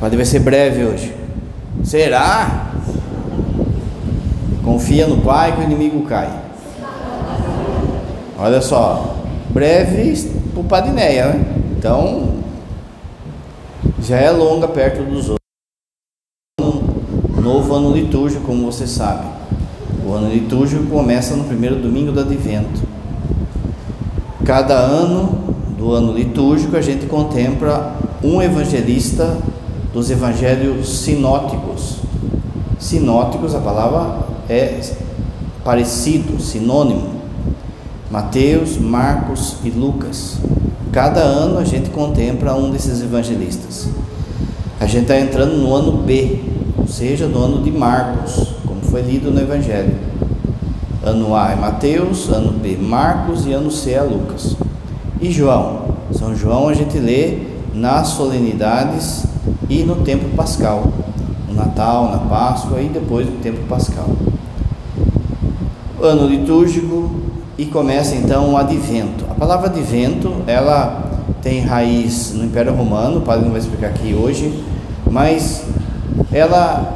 Pode vai ser breve hoje. Será? Confia no Pai que o inimigo cai. Olha só, breve para o Padineia, né? Então, já é longa perto dos outros. Novo ano litúrgico, como você sabe. O ano litúrgico começa no primeiro domingo do advento. Cada ano do ano litúrgico a gente contempla um evangelista dos evangelhos sinóticos. Sinóticos, a palavra é parecido, sinônimo. Mateus, Marcos e Lucas. Cada ano a gente contempla um desses evangelistas. A gente está entrando no ano B, ou seja, no ano de Marcos, como foi lido no Evangelho. Ano A é Mateus, ano B Marcos e ano C é Lucas. E João? São João a gente lê nas solenidades e no tempo pascal, no Natal, na Páscoa e depois no tempo pascal. Ano litúrgico e começa então o advento. A palavra advento, ela tem raiz no Império Romano, o padre não vai explicar aqui hoje, mas ela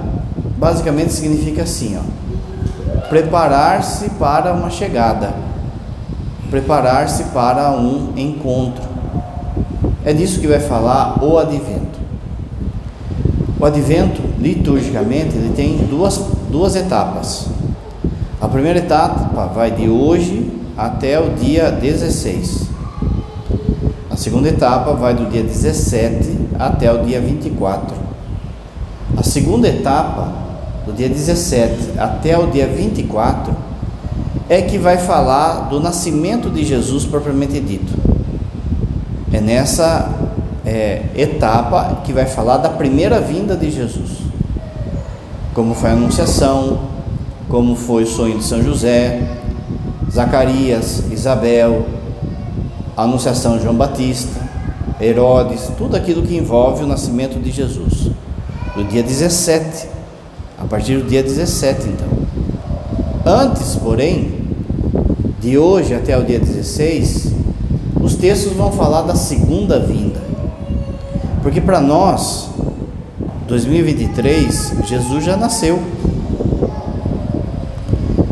basicamente significa assim, ó, preparar-se para uma chegada, preparar-se para um encontro. É disso que vai falar o advento. O advento, liturgicamente, ele tem duas, duas etapas. A primeira etapa vai de hoje até o dia 16. A segunda etapa vai do dia 17 até o dia 24. A segunda etapa, do dia 17 até o dia 24, é que vai falar do nascimento de Jesus propriamente dito. É nessa é, etapa que vai falar da primeira vinda de Jesus, como foi a anunciação, como foi o sonho de São José, Zacarias, Isabel, a anunciação de João Batista, Herodes, tudo aquilo que envolve o nascimento de Jesus. Do dia 17, a partir do dia 17, então. Antes, porém, de hoje até o dia 16, os textos vão falar da segunda vinda. Porque para nós, 2023, Jesus já nasceu.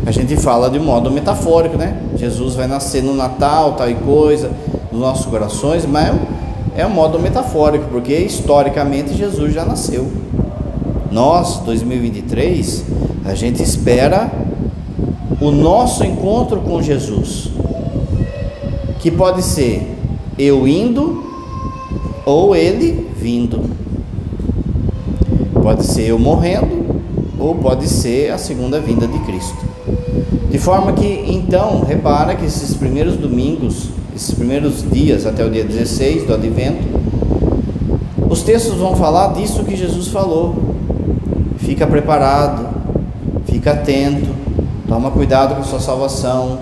A gente fala de modo metafórico, né? Jesus vai nascer no Natal, tal e coisa, nos nossos corações, mas é um modo metafórico, porque historicamente Jesus já nasceu. Nós, 2023, a gente espera o nosso encontro com Jesus, que pode ser eu indo ou ele vindo. Pode ser eu morrendo ou pode ser a segunda vinda de Cristo. De forma que, então, repara que esses primeiros domingos, esses primeiros dias até o dia 16 do advento, os textos vão falar disso que Jesus falou. Fica preparado, fica atento, toma cuidado com a sua salvação.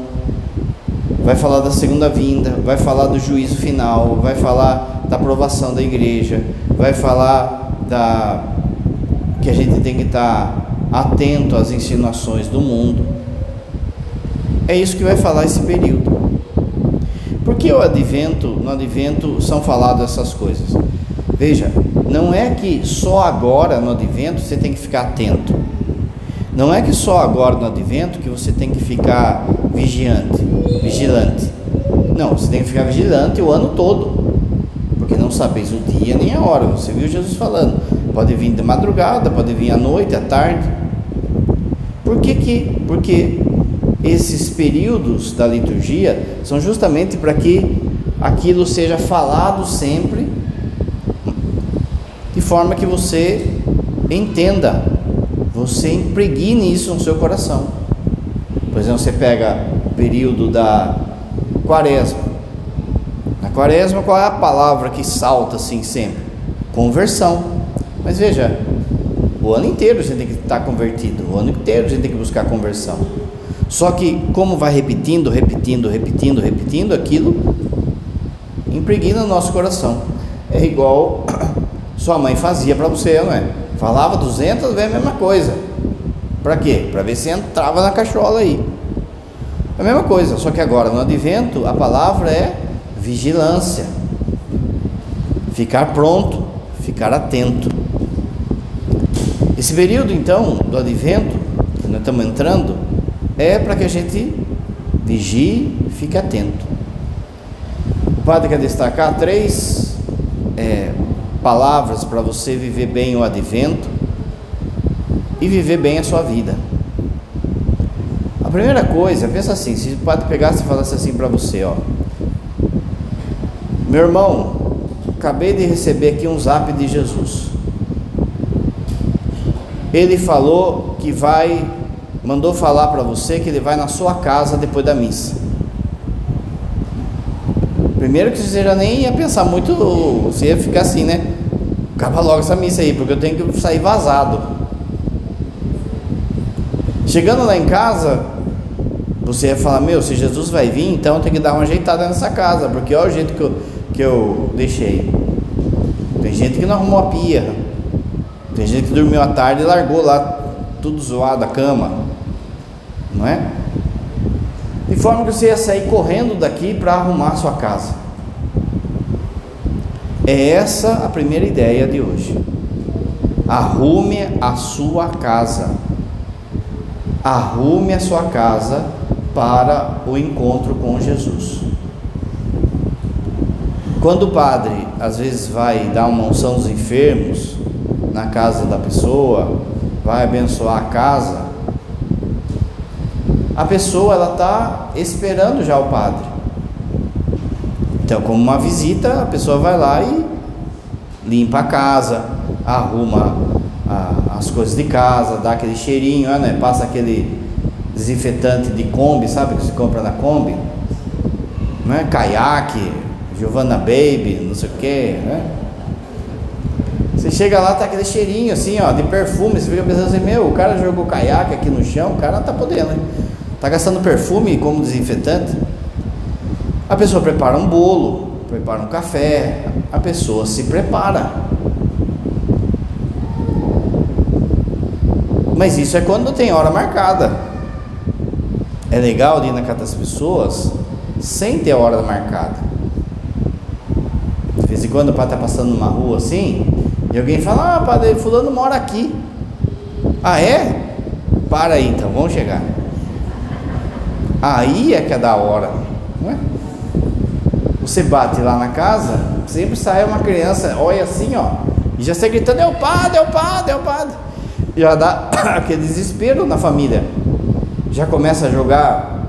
Vai falar da segunda vinda, vai falar do juízo final, vai falar da aprovação da igreja, vai falar da que a gente tem que estar atento às insinuações do mundo. É isso que vai falar esse período. Porque o advento, no advento são faladas essas coisas. Veja, não é que só agora no advento você tem que ficar atento. Não é que só agora no advento que você tem que ficar vigiante, vigilante. Não, você tem que ficar vigilante o ano todo. Não sabeis o dia nem a hora. Você viu Jesus falando. Pode vir de madrugada, pode vir à noite, à tarde. Por que que? Porque esses períodos da liturgia são justamente para que aquilo seja falado sempre, de forma que você entenda, você impregne isso no seu coração. Por exemplo, você pega o período da quaresma. Quaresma, qual é a palavra que salta assim sempre? Conversão. Mas veja, o ano inteiro a gente tem que estar convertido, o ano inteiro a gente tem que buscar conversão. Só que, como vai repetindo, repetindo, repetindo, repetindo, aquilo impregna no nosso coração. É igual sua mãe fazia para você, não é? Falava 200 vezes a mesma coisa. Para quê? Para ver se entrava na cachola aí. É a mesma coisa, só que agora no advento a palavra é vigilância. Ficar pronto, ficar atento. Esse período então do advento, que nós estamos entrando, é para que a gente vigie, fique atento. O padre quer destacar três é, palavras para você viver bem o advento e viver bem a sua vida. A primeira coisa, pensa assim, se o padre pegasse e falasse assim para você, ó, meu irmão, acabei de receber aqui um zap de Jesus. Ele falou que vai, mandou falar para você que ele vai na sua casa depois da missa. Primeiro que você já nem ia pensar muito, você ia ficar assim, né? Acaba logo essa missa aí, porque eu tenho que sair vazado. Chegando lá em casa, você ia falar, meu, se Jesus vai vir, então tenho que dar uma ajeitada nessa casa, porque olha o jeito que eu, que eu deixei. Tem gente que não arrumou a pia, tem gente que dormiu à tarde e largou lá tudo zoado a cama, não é? De forma que você ia sair correndo daqui para arrumar a sua casa. É essa a primeira ideia de hoje. Arrume a sua casa. Arrume a sua casa para o encontro com Jesus. Quando o padre às vezes vai dar uma unção aos enfermos na casa da pessoa, vai abençoar a casa, a pessoa ela está esperando já o padre. Então, como uma visita, a pessoa vai lá e limpa a casa, arruma a, as coisas de casa, dá aquele cheirinho, né? passa aquele desinfetante de Kombi, sabe que se compra na Kombi? Né? Caiaque, Giovanna Baby, não sei o que, né? Você chega lá, tá aquele cheirinho assim, ó, de perfume, você fica pensando assim, meu, o cara jogou caiaque aqui no chão, o cara tá podendo, hein? Tá gastando perfume como desinfetante. A pessoa prepara um bolo, prepara um café, a pessoa se prepara. Mas isso é quando tem hora marcada. É legal de ir na casa das pessoas sem ter hora marcada. Quando o pai está passando numa rua assim, e alguém fala, ah, padre, fulano mora aqui. Ah, é? Para aí então, vamos chegar. Aí é que é da hora, não é? Você bate lá na casa, sempre sai uma criança, olha assim, ó, e já sai gritando: é o padre, é o padre, é o padre. Já dá aquele desespero na família. Já começa a jogar,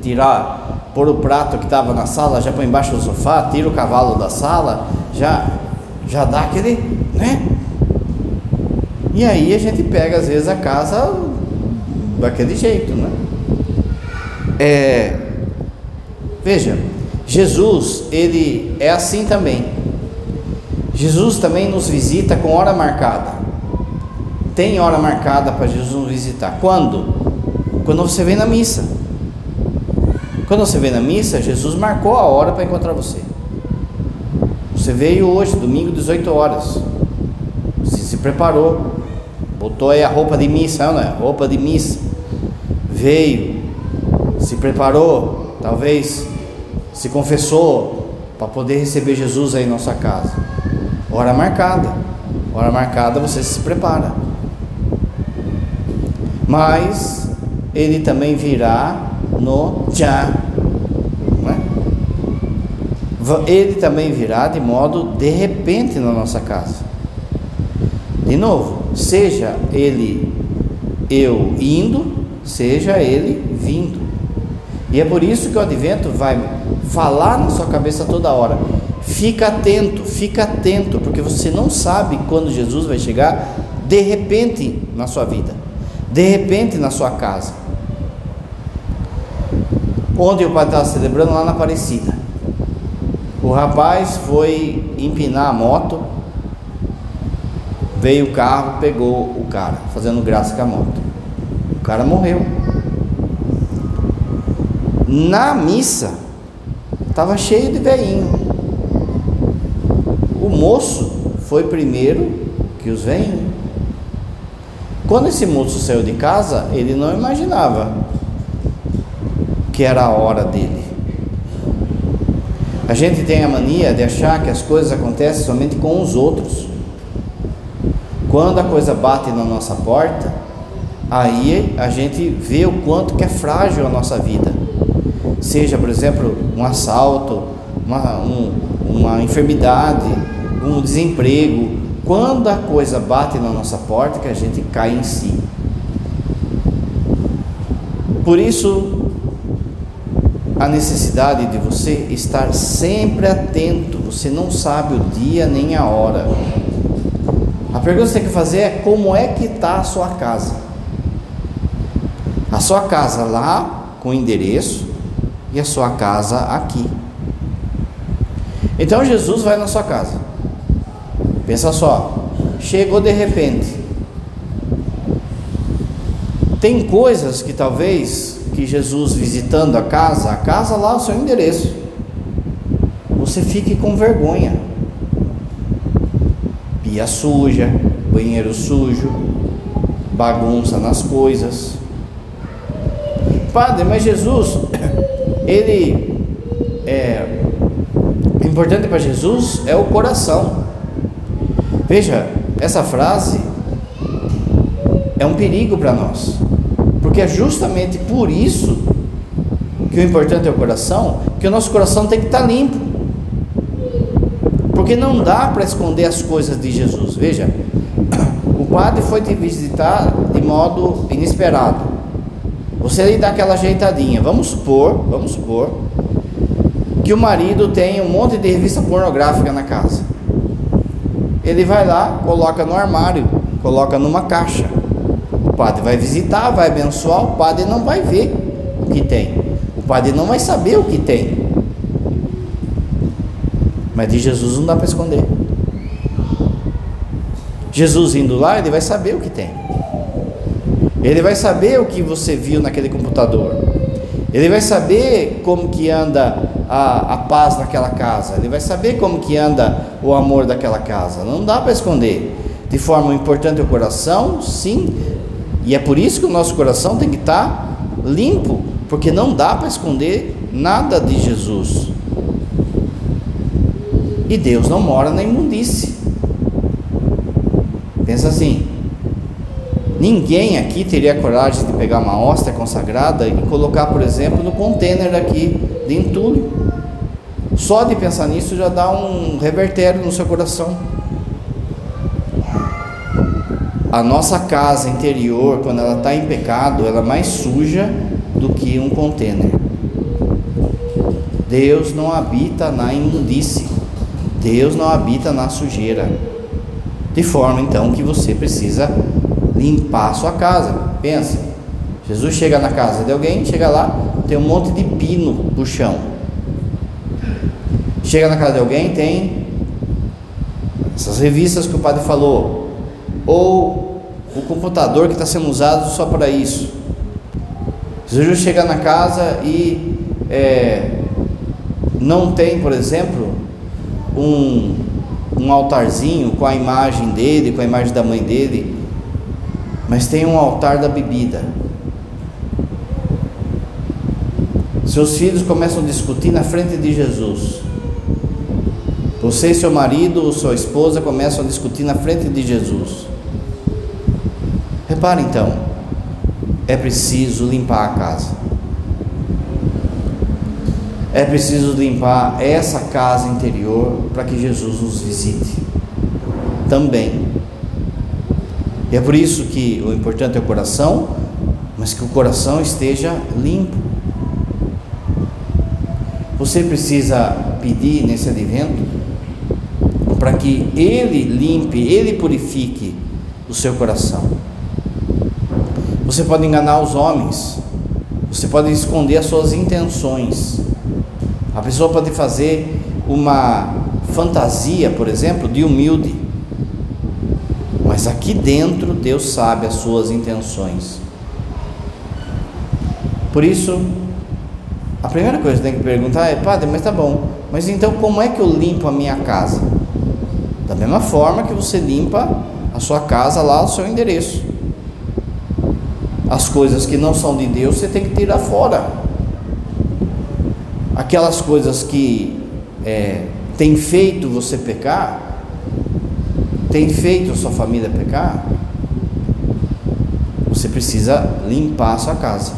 tirar, pôr o prato que estava na sala, já põe embaixo do sofá, tira o cavalo da sala, já, já dá aquele, né? E aí a gente pega às vezes a casa daquele jeito, né? É, veja, Jesus, ele é assim também. Jesus também nos visita com hora marcada. Tem hora marcada para Jesus nos visitar. Quando? Quando você vem na missa. Quando você vem na missa, Jesus marcou a hora para encontrar você. Você veio hoje, domingo, 18 horas. Você se preparou. Botou aí a roupa de missa, não é? Roupa de missa. Veio, se preparou, talvez se confessou para poder receber Jesus aí na sua casa. Hora marcada. Hora marcada você se prepara. Mas ele também virá no já. É? Ele também virá de modo de repente na nossa casa. De novo, seja ele eu indo, seja ele vindo. E é por isso que o advento vai falar na sua cabeça toda hora. Fica atento, fica atento, porque você não sabe quando Jesus vai chegar de repente na sua vida, de repente na sua casa. Ontem o pai estava celebrando lá na Aparecida. O rapaz foi empinar a moto, veio o carro, pegou o cara, fazendo graça com a moto. O cara morreu. Na missa, estava cheio de veinho. O moço foi primeiro que os veinhos. Quando esse moço saiu de casa, ele não imaginava que era a hora dele. A gente tem a mania de achar que as coisas acontecem somente com os outros. Quando a coisa bate na nossa porta, aí a gente vê o quanto que é frágil a nossa vida. Seja, por exemplo, um assalto, uma, um, uma enfermidade, um desemprego. Quando a coisa bate na nossa porta, que a gente cai em si. Por isso, a necessidade de você estar sempre atento. Você não sabe o dia nem a hora. A pergunta que você tem que fazer é como é que está a sua casa? A sua casa lá com endereço e a sua casa aqui. Então Jesus vai na sua casa. Pensa só, chegou de repente. Tem coisas que talvez que Jesus visitando a casa, a casa lá o seu endereço. Você fique com vergonha pia suja, banheiro sujo, bagunça nas coisas. Padre, mas Jesus, ele é importante para Jesus é o coração. Veja, essa frase é um perigo para nós, porque é justamente por isso que o importante é o coração, que o nosso coração tem que estar limpo. Porque não dá para esconder as coisas de Jesus. Veja, o padre foi te visitar de modo inesperado. Você lhe dá aquela ajeitadinha. Vamos supor, vamos supor que o marido tem um monte de revista pornográfica na casa. Ele vai lá, coloca no armário, coloca numa caixa. Padre vai visitar, vai abençoar, o padre não vai ver o que tem. O padre não vai saber o que tem. Mas de Jesus não dá para esconder. Jesus indo lá, ele vai saber o que tem. Ele vai saber o que você viu naquele computador. Ele vai saber como que anda a, a paz naquela casa. Ele vai saber como que anda o amor daquela casa. Não dá para esconder. De forma importante o coração, sim. E é por isso que o nosso coração tem que estar limpo, porque não dá para esconder nada de Jesus. E Deus não mora na imundície. Pensa assim: ninguém aqui teria coragem de pegar uma hóstia consagrada e colocar, por exemplo, no container aqui de entulho. Só de pensar nisso já dá um revertério no seu coração. A nossa casa interior, quando ela está em pecado, ela é mais suja do que um container. Deus não habita na imundície. Deus não habita na sujeira. De forma então que você precisa limpar a sua casa. Pensa, Jesus chega na casa de alguém, chega lá, tem um monte de pino no chão. Chega na casa de alguém, tem essas revistas que o padre falou, ou o computador que está sendo usado só para isso. Jesus chega na casa e é, não tem, por exemplo, um, um altarzinho com a imagem dele, com a imagem da mãe dele, mas tem um altar da bebida. Seus filhos começam a discutir na frente de Jesus. Você e seu marido ou sua esposa começam a discutir na frente de Jesus. Repare então, é preciso limpar a casa. É preciso limpar essa casa interior para que Jesus nos visite também. E é por isso que o importante é o coração, mas que o coração esteja limpo. Você precisa pedir nesse advento para que Ele limpe, Ele purifique o seu coração. Você pode enganar os homens, você pode esconder as suas intenções, a pessoa pode fazer uma fantasia, por exemplo, de humilde, mas aqui dentro Deus sabe as suas intenções. Por isso, a primeira coisa que tem que perguntar é: Padre, mas tá bom, mas então como é que eu limpo a minha casa? Da mesma forma que você limpa a sua casa lá, o seu endereço. As coisas que não são de Deus você tem que tirar fora aquelas coisas que é, tem feito você pecar, tem feito sua família pecar, você precisa limpar a sua casa.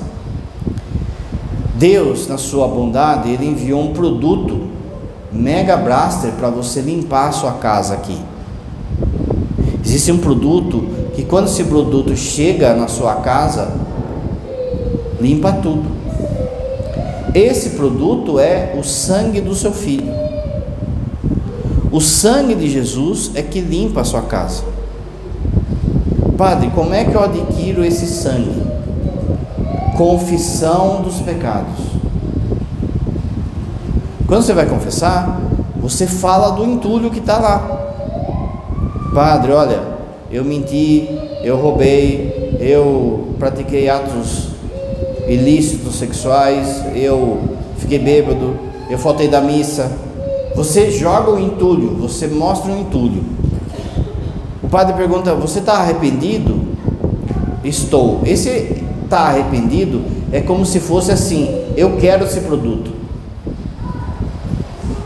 Deus, na sua bondade, ele enviou um produto Mega Blaster para você limpar a sua casa aqui. Existe um produto que quando esse produto chega na sua casa, limpa tudo. Esse produto é o sangue do seu filho. O sangue de Jesus é que limpa a sua casa. Padre, como é que eu adquiro esse sangue? Confissão dos pecados. Quando você vai confessar, você fala do entulho que está lá. Padre, olha, eu menti, eu roubei, eu pratiquei atos ilícitos sexuais, eu fiquei bêbado, eu faltei da missa. Você joga o entulho, você mostra o entulho. O padre pergunta: Você está arrependido? Estou. Esse está arrependido é como se fosse assim: Eu quero esse produto.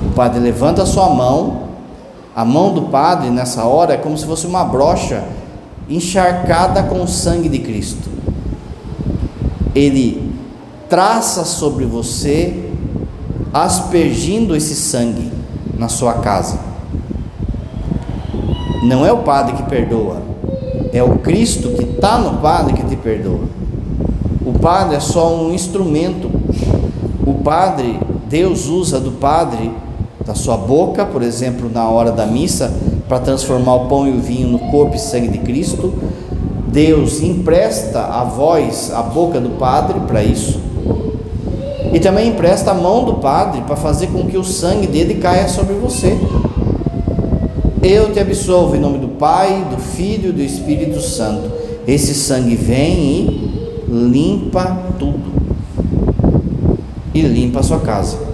O padre levanta a sua mão a mão do padre nessa hora é como se fosse uma brocha encharcada com o sangue de Cristo. Ele traça sobre você, aspergindo esse sangue na sua casa. Não é o padre que perdoa, é o Cristo que está no padre que te perdoa. O padre é só um instrumento. O padre, Deus usa do padre da sua boca, por exemplo, na hora da missa, para transformar o pão e o vinho no corpo e sangue de Cristo. Deus empresta a voz, a boca do padre para isso. E também empresta a mão do padre para fazer com que o sangue dele caia sobre você. Eu te absolvo em nome do Pai, do Filho e do Espírito Santo. Esse sangue vem e limpa tudo. E limpa a sua casa.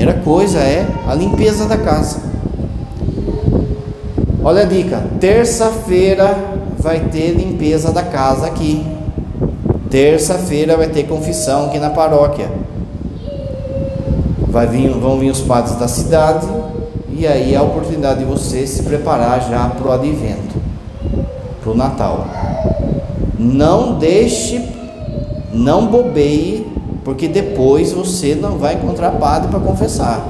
Primeira coisa é a limpeza da casa. Olha a dica: terça-feira vai ter limpeza da casa aqui. Terça-feira vai ter confissão aqui na paróquia. Vai vir, vão vir os padres da cidade e aí é a oportunidade de você se preparar já para o advento, para o Natal. Não deixe, não bobeie porque depois você não vai encontrar padre para confessar.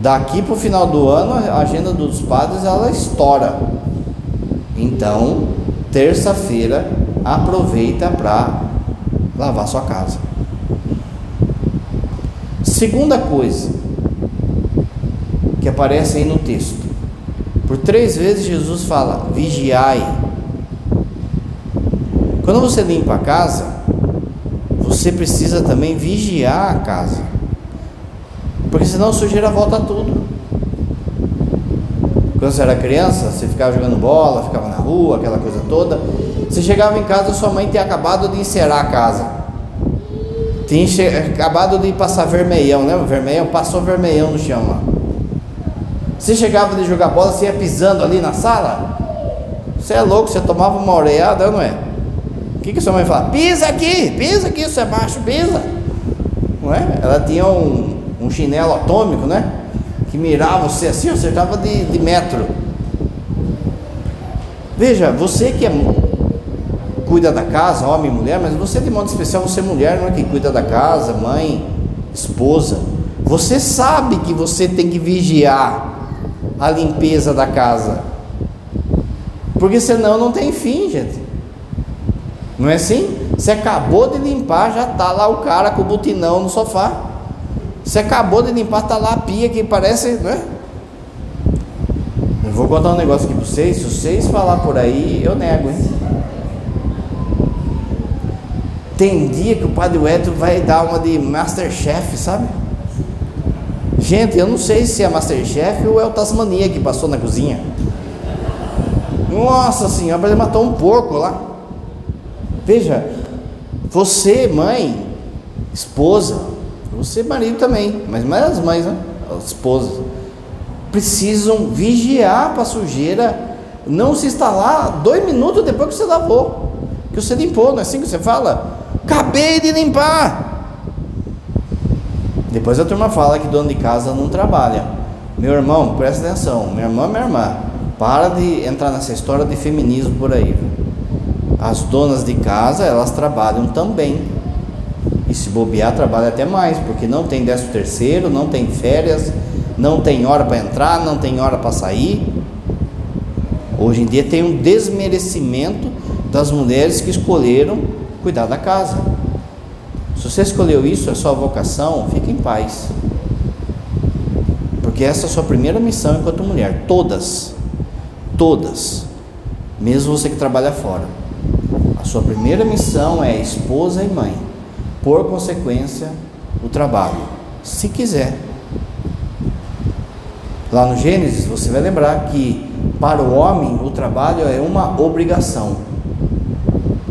Daqui para o final do ano, a agenda dos padres ela estoura. Então, terça-feira, aproveita para lavar sua casa. Segunda coisa que aparece aí no texto. Por três vezes Jesus fala: vigiai. Quando você limpa a casa, você precisa também vigiar a casa, porque senão a sujeira volta tudo. Quando você era criança, você ficava jogando bola, ficava na rua, aquela coisa toda. Você chegava em casa, sua mãe tinha acabado de encerar a casa. Tinha acabado de passar vermelhão, né? Vermelhão, passou vermelhão no chão lá. Você chegava de jogar bola, você ia pisando ali na sala. Você é louco, você tomava uma oreada, não é? O que, que sua mãe fala? Pisa aqui, pisa aqui, você é macho, pisa. Não é? Ela tinha um, um chinelo atômico, né? Que mirava você assim, acertava de, de metro. Veja, você que é, cuida da casa, homem e mulher, mas você de modo especial, você é mulher, não é que cuida da casa, mãe, esposa. Você sabe que você tem que vigiar a limpeza da casa. Porque senão não tem fim, gente. Não é assim? Você acabou de limpar, já está lá o cara com o butinão no sofá. Você acabou de limpar, está lá a pia que parece, não é? Eu vou contar um negócio aqui para vocês. Se vocês falar por aí, eu nego, hein? Tem dia que o Padre Weto vai dar uma de Masterchef, sabe? Gente, eu não sei se é Masterchef ou é o Tasmania que passou na cozinha. Nossa senhora, ele matou um porco lá. Veja, você, mãe, esposa, você, marido também, mas mais as mães, né? as esposas, precisam vigiar para a sujeira não se instalar dois minutos depois que você lavou, que você limpou, não é assim que você fala? Acabei de limpar. Depois a turma fala que dono de casa não trabalha. Meu irmão, presta atenção, minha irmã, minha irmã. Para de entrar nessa história de feminismo por aí. As donas de casa, elas trabalham também. E se bobear, trabalha até mais, porque não tem décimo terceiro, não tem férias, não tem hora para entrar, não tem hora para sair. Hoje em dia tem um desmerecimento das mulheres que escolheram cuidar da casa. Se você escolheu isso, é sua vocação, fique em paz. Porque essa é a sua primeira missão enquanto mulher. Todas. Todas. Mesmo você que trabalha fora. A sua primeira missão é esposa e mãe. Por consequência, o trabalho. Se quiser. Lá no Gênesis, você vai lembrar que para o homem o trabalho é uma obrigação,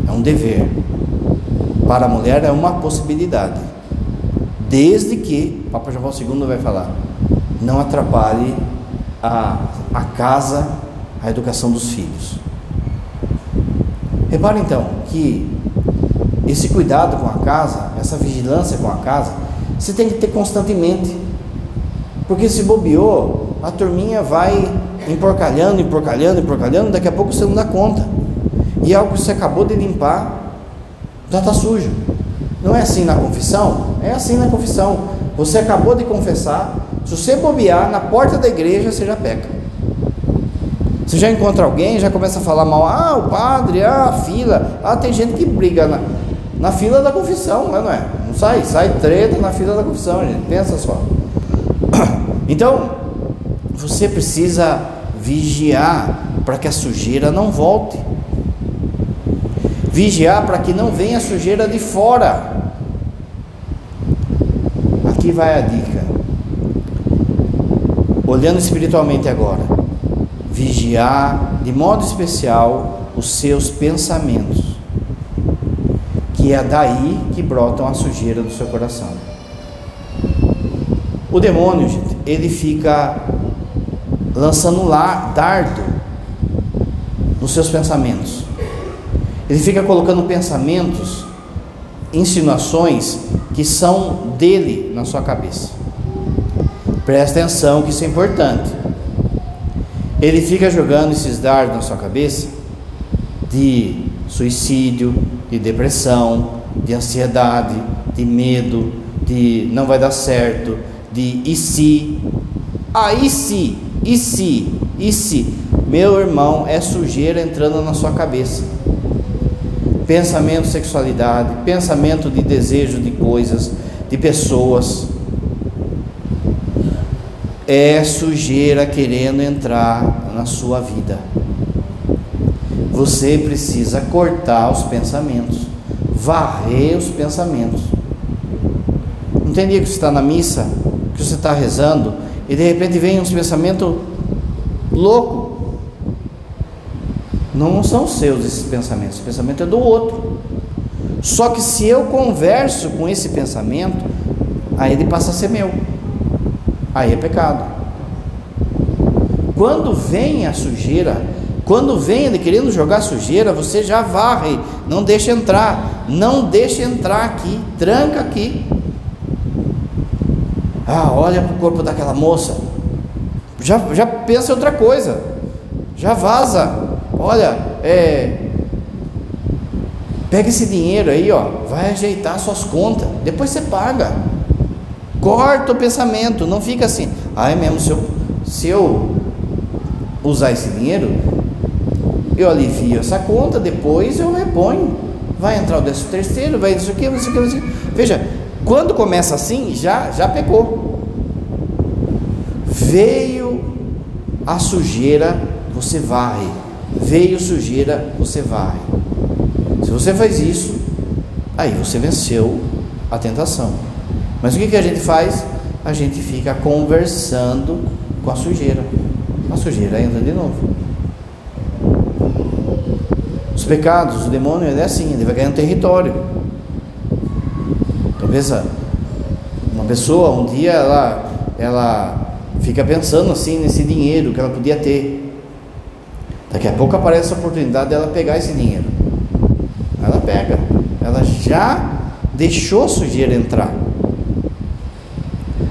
é um dever. Para a mulher é uma possibilidade. Desde que, Papa João II vai falar, não atrapalhe a, a casa, a educação dos filhos. Repare então que esse cuidado com a casa, essa vigilância com a casa, você tem que ter constantemente. Porque se bobeou, a turminha vai emporcalhando, emporcalhando, emporcalhando, daqui a pouco você não dá conta. E algo que você acabou de limpar já está sujo. Não é assim na confissão? É assim na confissão. Você acabou de confessar, se você bobear na porta da igreja, você já peca. Você já encontra alguém, já começa a falar mal, ah, o padre, ah, a fila, ah, tem gente que briga na, na fila da confissão, não é? Não sai, sai treta na fila da confissão, gente, pensa só. Então, você precisa vigiar para que a sujeira não volte. Vigiar para que não venha sujeira de fora. Aqui vai a dica. Olhando espiritualmente agora, vigiar de modo especial os seus pensamentos, que é daí que brotam a sujeira do seu coração. O demônio, gente, ele fica lançando lá dardo nos seus pensamentos. Ele fica colocando pensamentos, insinuações que são dele na sua cabeça. Presta atenção que isso é importante. Ele fica jogando esses dardos na sua cabeça de suicídio, de depressão, de ansiedade, de medo, de não vai dar certo, de e se, ah, se, e se, e se, meu irmão, é sujeira entrando na sua cabeça. Pensamento sexualidade, pensamento de desejo de coisas, de pessoas. É sujeira querendo entrar na sua vida. Você precisa cortar os pensamentos, varrer os pensamentos. Não tem dia que você está na missa, que você está rezando, e de repente vem uns pensamentos loucos. Não são seus esses pensamentos, esse pensamento é do outro. Só que se eu converso com esse pensamento, aí ele passa a ser meu. Aí é pecado. Quando vem a sujeira, quando vem ele querendo jogar sujeira, você já varre, não deixa entrar, não deixa entrar aqui, tranca aqui. Ah, olha para o corpo daquela moça. Já, já pensa outra coisa. Já vaza. Olha, é, pega esse dinheiro aí, ó, vai ajeitar suas contas. Depois você paga. Corta o pensamento. Não fica assim. Ah, é mesmo, se eu, se eu usar esse dinheiro, eu alivio essa conta, depois eu reponho. Vai entrar o décimo terceiro, vai isso aqui, isso aqui, isso aqui. Veja, quando começa assim, já, já pecou. Veio a sujeira, você varre. Veio sujeira, você varre. Se você faz isso, aí você venceu a tentação. Mas o que, que a gente faz? A gente fica conversando com a sujeira. A sujeira entra de novo. Os pecados, o demônio, ele é assim, ele vai ganhando território. Talvez uma pessoa, um dia, ela, ela fica pensando assim nesse dinheiro que ela podia ter. Daqui a pouco aparece a oportunidade dela pegar esse dinheiro. Ela pega. Ela já deixou a sujeira entrar.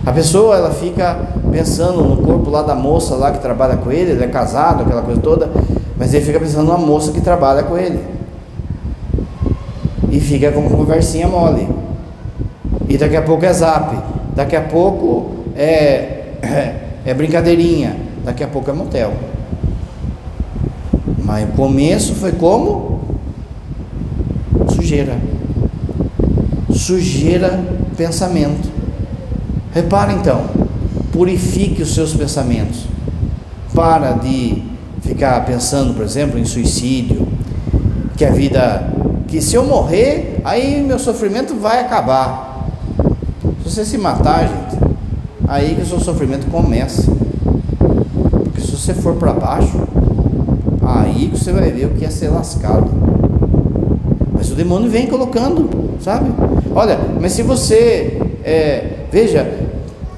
A pessoa ela fica pensando no corpo lá da moça lá que trabalha com ele, ele é casado, aquela coisa toda, mas ele fica pensando na moça que trabalha com ele. E fica com conversinha mole. E daqui a pouco é zap, daqui a pouco é, é, brincadeirinha, daqui a pouco é motel. Mas o começo foi como? Sujeira. Sujeira pensamento. Repara então, purifique os seus pensamentos. Para de ficar pensando, por exemplo, em suicídio, que a vida, que se eu morrer, aí meu sofrimento vai acabar. Se você se matar, gente, aí que o seu sofrimento começa. Porque se você for para baixo, aí que você vai ver o que é ser lascado. Mas o demônio vem colocando, sabe? Olha, mas se você, é, veja,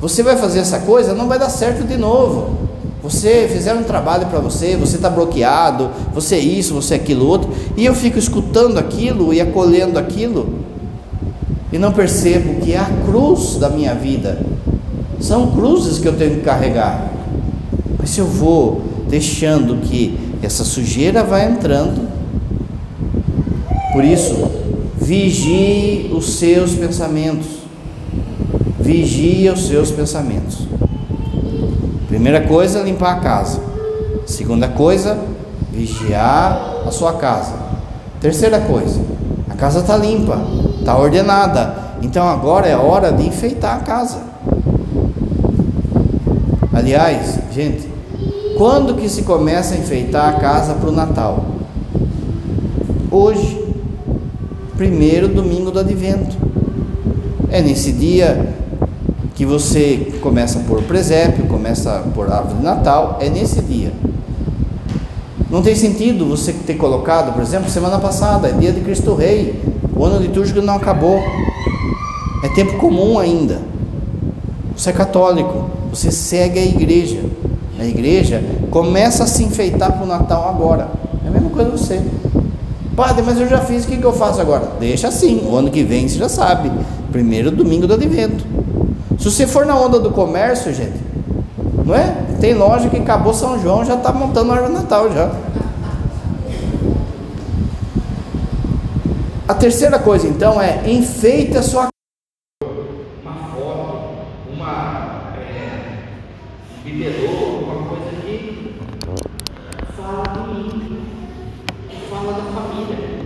você vai fazer essa coisa, não vai dar certo de novo. Você fizeram um trabalho para você, você está bloqueado, você é isso, você é aquilo outro, e eu fico escutando aquilo e acolhendo aquilo, e não percebo que é a cruz da minha vida, são cruzes que eu tenho que carregar. Mas se eu vou deixando que essa sujeira vai entrando, por isso, vigie os seus pensamentos vigia os seus pensamentos. Primeira coisa, limpar a casa. Segunda coisa, vigiar a sua casa. Terceira coisa, a casa está limpa, está ordenada. Então agora é hora de enfeitar a casa. Aliás, gente, quando que se começa a enfeitar a casa para o Natal? Hoje, primeiro domingo do Advento. É nesse dia que você começa por presépio, começa por árvore de Natal, é nesse dia. Não tem sentido você ter colocado, por exemplo, semana passada, é dia de Cristo Rei, o ano litúrgico não acabou, é tempo comum ainda. Você é católico, você segue a igreja. A igreja começa a se enfeitar para o Natal agora. É a mesma coisa você. Padre, mas eu já fiz, o que, que eu faço agora? Deixa assim, o ano que vem você já sabe. Primeiro domingo do advento. Se você for na onda do comércio, gente, não é? Tem loja que acabou São João, já está montando a árvore Natal já. A terceira coisa então é enfeite a sua uma foto, uma é, bibelô, uma coisa que fala de mim, que fala da família.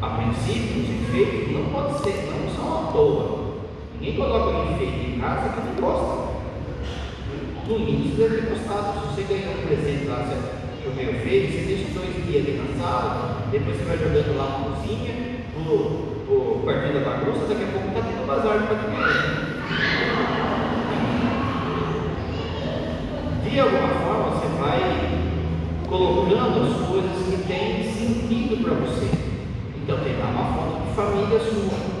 A princípio, os enfeites não pode ser, não são à toa. Ninguém coloca um enfeite em casa que não gosta. No mínimo deve ter gostado. Se você ganhar um presente lá, que o meu fez, você deixa dois dias ali na sala, depois você vai jogando lá na cozinha, pro quartinho da bagunça, daqui a pouco está tendo bazar para comer. De alguma forma você vai colocando as coisas que têm sentido para você. Então tem lá uma foto de família sua.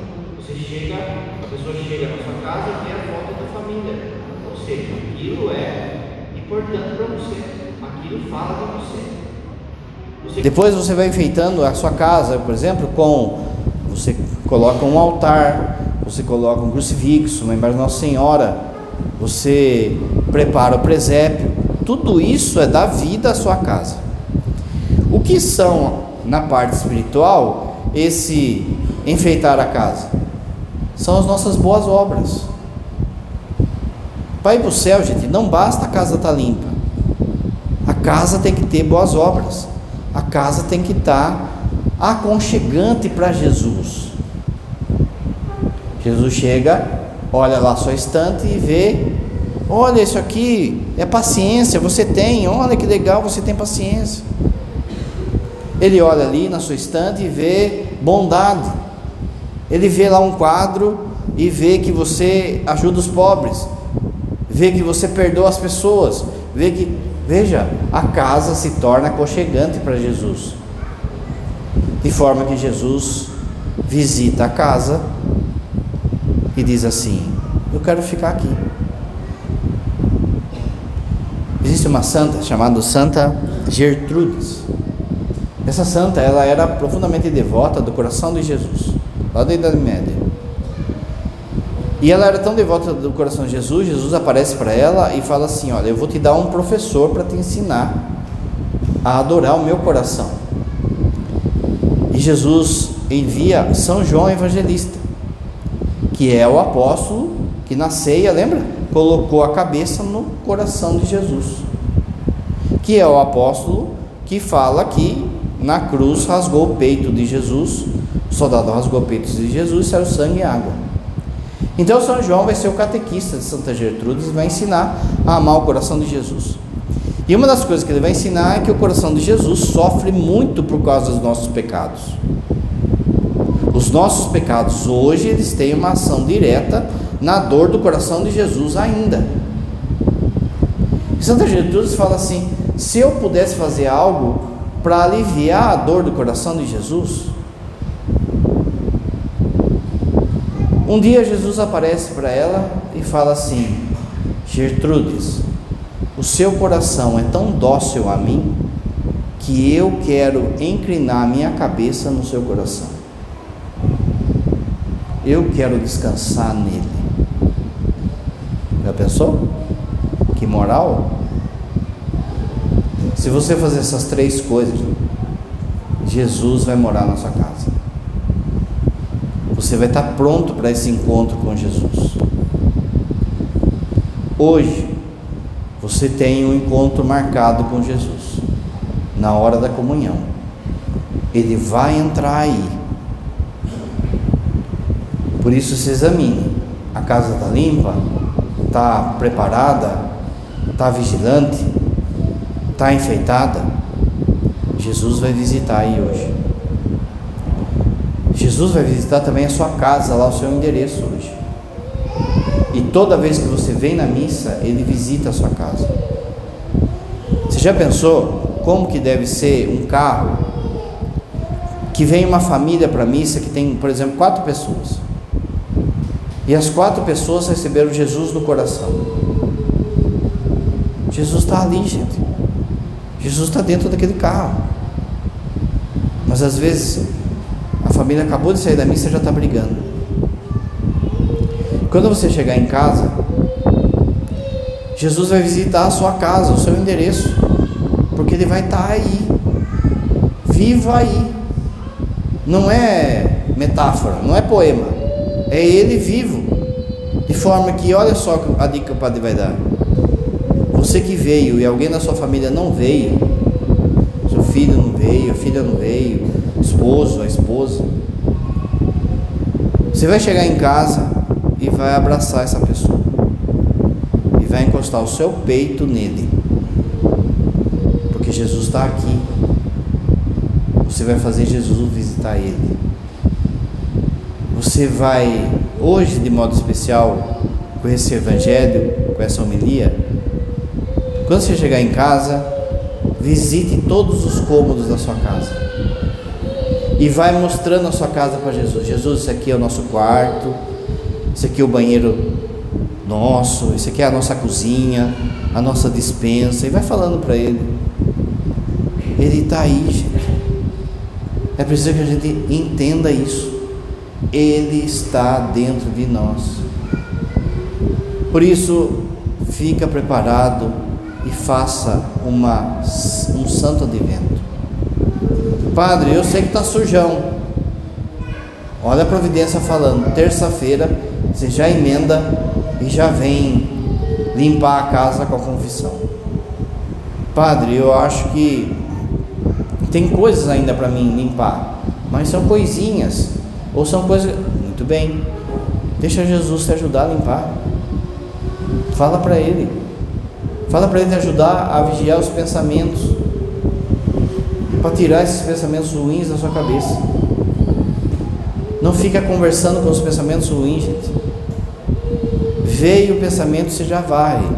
Você chega, a pessoa chega na sua casa e vê a foto da família. Ou seja, aquilo é importante para você. Aquilo fala de você. você. Depois você vai enfeitando a sua casa, por exemplo, com você coloca um altar, você coloca um crucifixo, uma imagem de Nossa Senhora, você prepara o presépio. Tudo isso é dar vida à sua casa. O que são na parte espiritual esse enfeitar a casa? São as nossas boas obras. Ir para o céu, gente, não basta a casa estar tá limpa. A casa tem que ter boas obras. A casa tem que estar tá aconchegante para Jesus. Jesus chega, olha lá sua estante e vê: olha, isso aqui é paciência, você tem, olha que legal, você tem paciência. Ele olha ali na sua estante e vê bondade ele vê lá um quadro e vê que você ajuda os pobres, vê que você perdoa as pessoas, vê que, veja, a casa se torna aconchegante para Jesus. De forma que Jesus visita a casa e diz assim: Eu quero ficar aqui. Existe uma santa chamada Santa Gertrudes. Essa santa, ela era profundamente devota do coração de Jesus lá da Idade Média. E ela era tão devota do coração de Jesus, Jesus aparece para ela e fala assim: Olha, eu vou te dar um professor para te ensinar a adorar o meu coração. E Jesus envia São João Evangelista, que é o apóstolo que na ceia, lembra? Colocou a cabeça no coração de Jesus, que é o apóstolo que fala que na cruz rasgou o peito de Jesus, soldado rasgou o peito de Jesus, saiu sangue e água. Então São João vai ser o catequista de Santa Gertrudes e vai ensinar a amar o coração de Jesus. E uma das coisas que ele vai ensinar é que o coração de Jesus sofre muito por causa dos nossos pecados. Os nossos pecados hoje eles têm uma ação direta na dor do coração de Jesus ainda. Santa Gertrudes fala assim: se eu pudesse fazer algo para aliviar a dor do coração de Jesus, Um dia Jesus aparece para ela e fala assim: Gertrudes, o seu coração é tão dócil a mim que eu quero inclinar minha cabeça no seu coração. Eu quero descansar nele. Já pensou? Que moral? Se você fazer essas três coisas, Jesus vai morar na sua casa. Você vai estar pronto para esse encontro com Jesus. Hoje, você tem um encontro marcado com Jesus, na hora da comunhão. Ele vai entrar aí. Por isso, se examine: a casa está limpa? Está preparada? Está vigilante? Está enfeitada? Jesus vai visitar aí hoje. Jesus vai visitar também a sua casa, lá o seu endereço hoje. E toda vez que você vem na missa, ele visita a sua casa. Você já pensou como que deve ser um carro que vem uma família para a missa que tem, por exemplo, quatro pessoas. E as quatro pessoas receberam Jesus no coração. Jesus está ali, gente. Jesus está dentro daquele carro. Mas às vezes família acabou de sair da missa e já está brigando. Quando você chegar em casa, Jesus vai visitar a sua casa, o seu endereço, porque Ele vai estar tá aí, vivo aí. Não é metáfora, não é poema, é Ele vivo. De forma que, olha só a dica que o padre vai dar. Você que veio e alguém da sua família não veio, seu filho não veio, a filha não veio, esposo, a esposa. Você vai chegar em casa e vai abraçar essa pessoa. E vai encostar o seu peito nele. Porque Jesus está aqui. Você vai fazer Jesus visitar ele. Você vai, hoje de modo especial, com esse evangelho, com essa homilia, quando você chegar em casa, visite todos os cômodos da sua casa e vai mostrando a sua casa para Jesus. Jesus, isso aqui é o nosso quarto, isso aqui é o banheiro nosso, isso aqui é a nossa cozinha, a nossa dispensa, e vai falando para ele. Ele está aí, gente. É preciso que a gente entenda isso. Ele está dentro de nós. Por isso, fica preparado e faça uma, um santo advento. Padre, eu sei que está sujão. Olha a providência falando. Terça-feira você já emenda e já vem limpar a casa com a confissão. Padre, eu acho que tem coisas ainda para mim limpar, mas são coisinhas ou são coisas. Muito bem. Deixa Jesus te ajudar a limpar. Fala para ele. Fala para ele te ajudar a vigiar os pensamentos para tirar esses pensamentos ruins da sua cabeça. Não fica conversando com os pensamentos ruins, gente. Veio o pensamento, você já vai.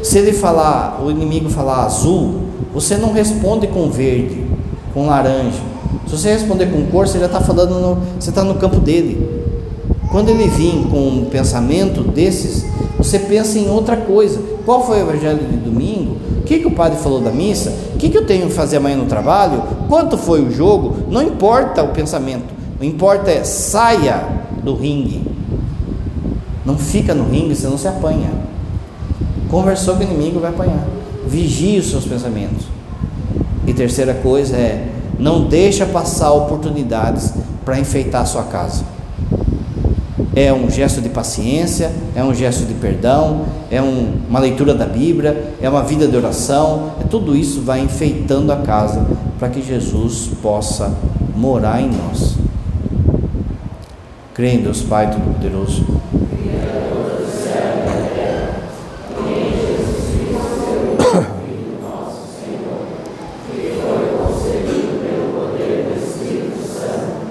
Se ele falar, o inimigo falar azul, você não responde com verde, com laranja. Se você responder com cor, você já está falando, no, você está no campo dele. Quando ele vir com um pensamento desses, você pensa em outra coisa. Qual foi o evangelho de domingo? O que, que o padre falou da missa? O que, que eu tenho que fazer amanhã no trabalho? Quanto foi o jogo? Não importa o pensamento. O importa é saia do ringue. Não fica no ringue, você não se apanha. Conversou com o inimigo, vai apanhar. Vigie os seus pensamentos. E terceira coisa é, não deixa passar oportunidades para enfeitar a sua casa. É um gesto de paciência, é um gesto de perdão, é um, uma leitura da Bíblia, é uma vida de oração, é tudo isso vai enfeitando a casa para que Jesus possa morar em nós. Creio em Deus Pai Todo-Poderoso.